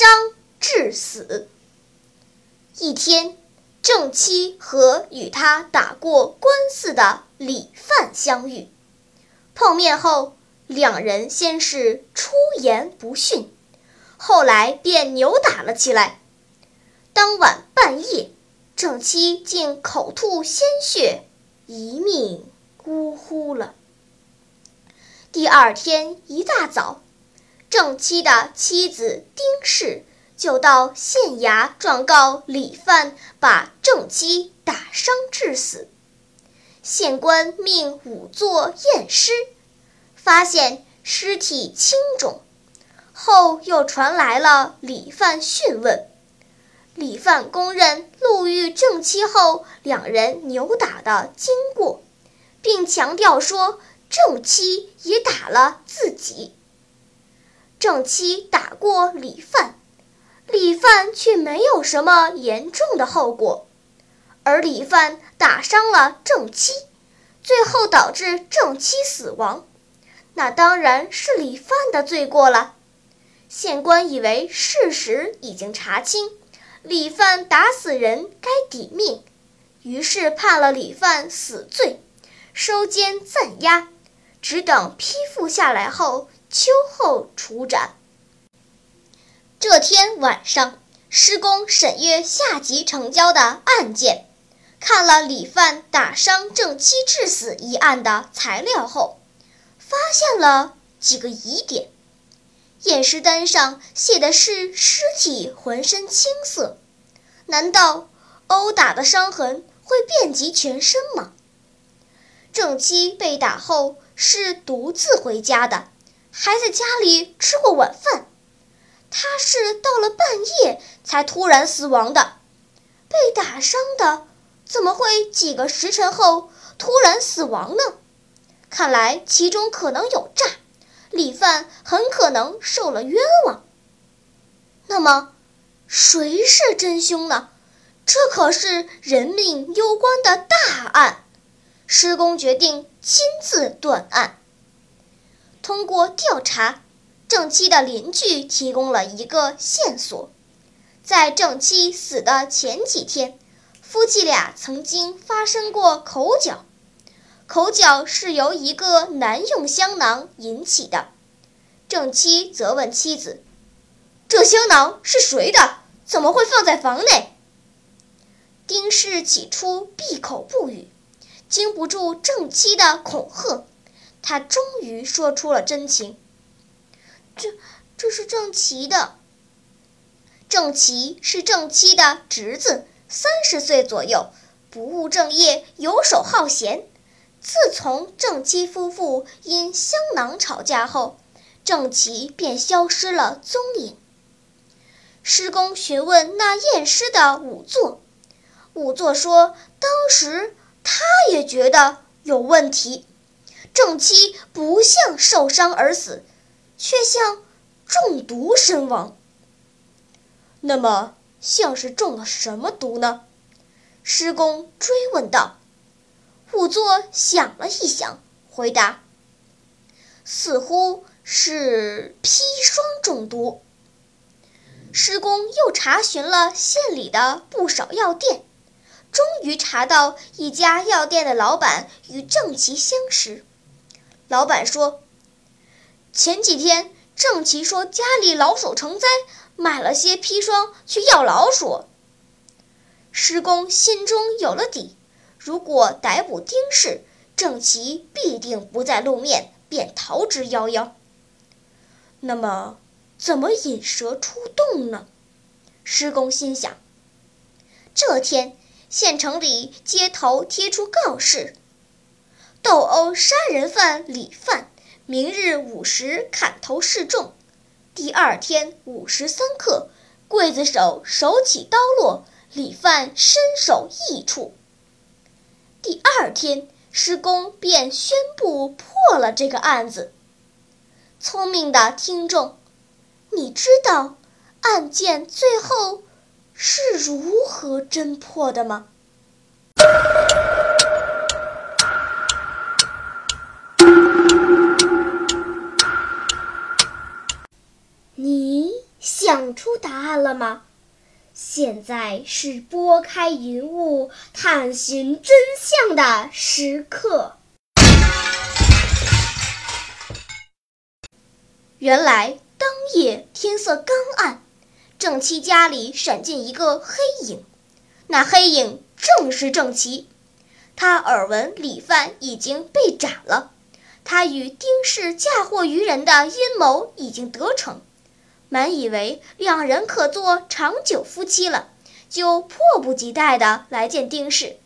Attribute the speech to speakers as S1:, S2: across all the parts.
S1: 伤致死。一天，郑七和与他打过官司的李范相遇。碰面后，两人先是出言不逊，后来便扭打了起来。当晚半夜，郑七竟口吐鲜血，一命呜呼了。第二天一大早，郑妻的妻子丁氏就到县衙状告李范把郑妻打伤致死。县官命仵作验尸，发现尸体轻重，后又传来了李范讯问。李范供认路遇郑妻后，两人扭打的经过，并强调说郑妻也打了自己。正妻打过李范，李范却没有什么严重的后果。而李范打伤了正妻，最后导致正妻死亡，那当然是李范的罪过了。县官以为事实已经查清，李范打死人该抵命，于是判了李范死罪，收监暂押，只等批复下来后秋后处斩。这天晚上，施工审阅下级成交的案件。看了李范打伤郑七致死一案的材料后，发现了几个疑点。验尸单上写的是尸体浑身青色，难道殴打的伤痕会遍及全身吗？郑七被打后是独自回家的，还在家里吃过晚饭。他是到了半夜才突然死亡的，被打伤的。怎么会几个时辰后突然死亡呢？看来其中可能有诈，李范很可能受了冤枉。那么，谁是真凶呢？这可是人命攸关的大案，施工决定亲自断案。通过调查，郑七的邻居提供了一个线索，在郑七死的前几天。夫妻俩曾经发生过口角，口角是由一个男用香囊引起的。郑妻责问妻子：“这香囊是谁的？怎么会放在房内？”丁氏起初闭口不语，经不住郑妻的恐吓，他终于说出了真情：“这，这是郑琪的。郑琪是郑妻的侄子。”三十岁左右，不务正业，游手好闲。自从郑妻夫妇因香囊吵架后，郑琪便消失了踪影。施公询问那验尸的仵作，仵作说，当时他也觉得有问题，郑妻不像受伤而死，却像中毒身亡。那么？像是中了什么毒呢？施工追问道。仵作想了一想，回答：“似乎是砒霜中毒。”施工又查询了县里的不少药店，终于查到一家药店的老板与郑琪相识。老板说：“前几天郑奇说家里老鼠成灾。”买了些砒霜去药老鼠。施工心中有了底，如果逮捕丁氏，郑奇必定不再露面，便逃之夭夭。那么，怎么引蛇出洞呢？施工心想。这天，县城里街头贴出告示：斗殴杀人犯李范，明日午时砍头示众。第二天午时三刻，刽子手手起刀落，李范身首异处。第二天，施公便宣布破了这个案子。聪明的听众，你知道案件最后是如何侦破的吗？
S2: 你想出答案了吗？现在是拨开云雾探寻真相的时刻。
S1: 原来当夜天色刚暗，郑七家里闪进一个黑影，那黑影正是郑奇。他耳闻李范已经被斩了，他与丁氏嫁祸于人的阴谋已经得逞。满以为两人可做长久夫妻了，就迫不及待地来见丁氏。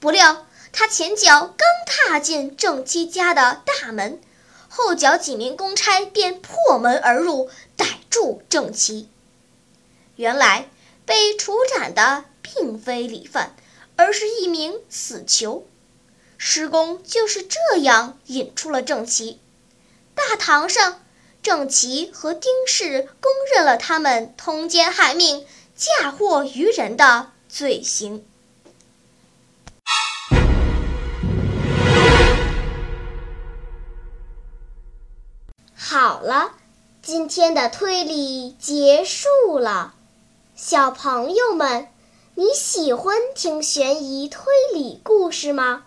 S1: 不料他前脚刚踏进郑七家的大门，后脚几名公差便破门而入，逮住郑妻。原来被处斩的并非李范，而是一名死囚。施公就是这样引出了郑奇。大堂上。郑琦和丁氏公认了他们通奸害命、嫁祸于人的罪行。
S2: 好了，今天的推理结束了。小朋友们，你喜欢听悬疑推理故事吗？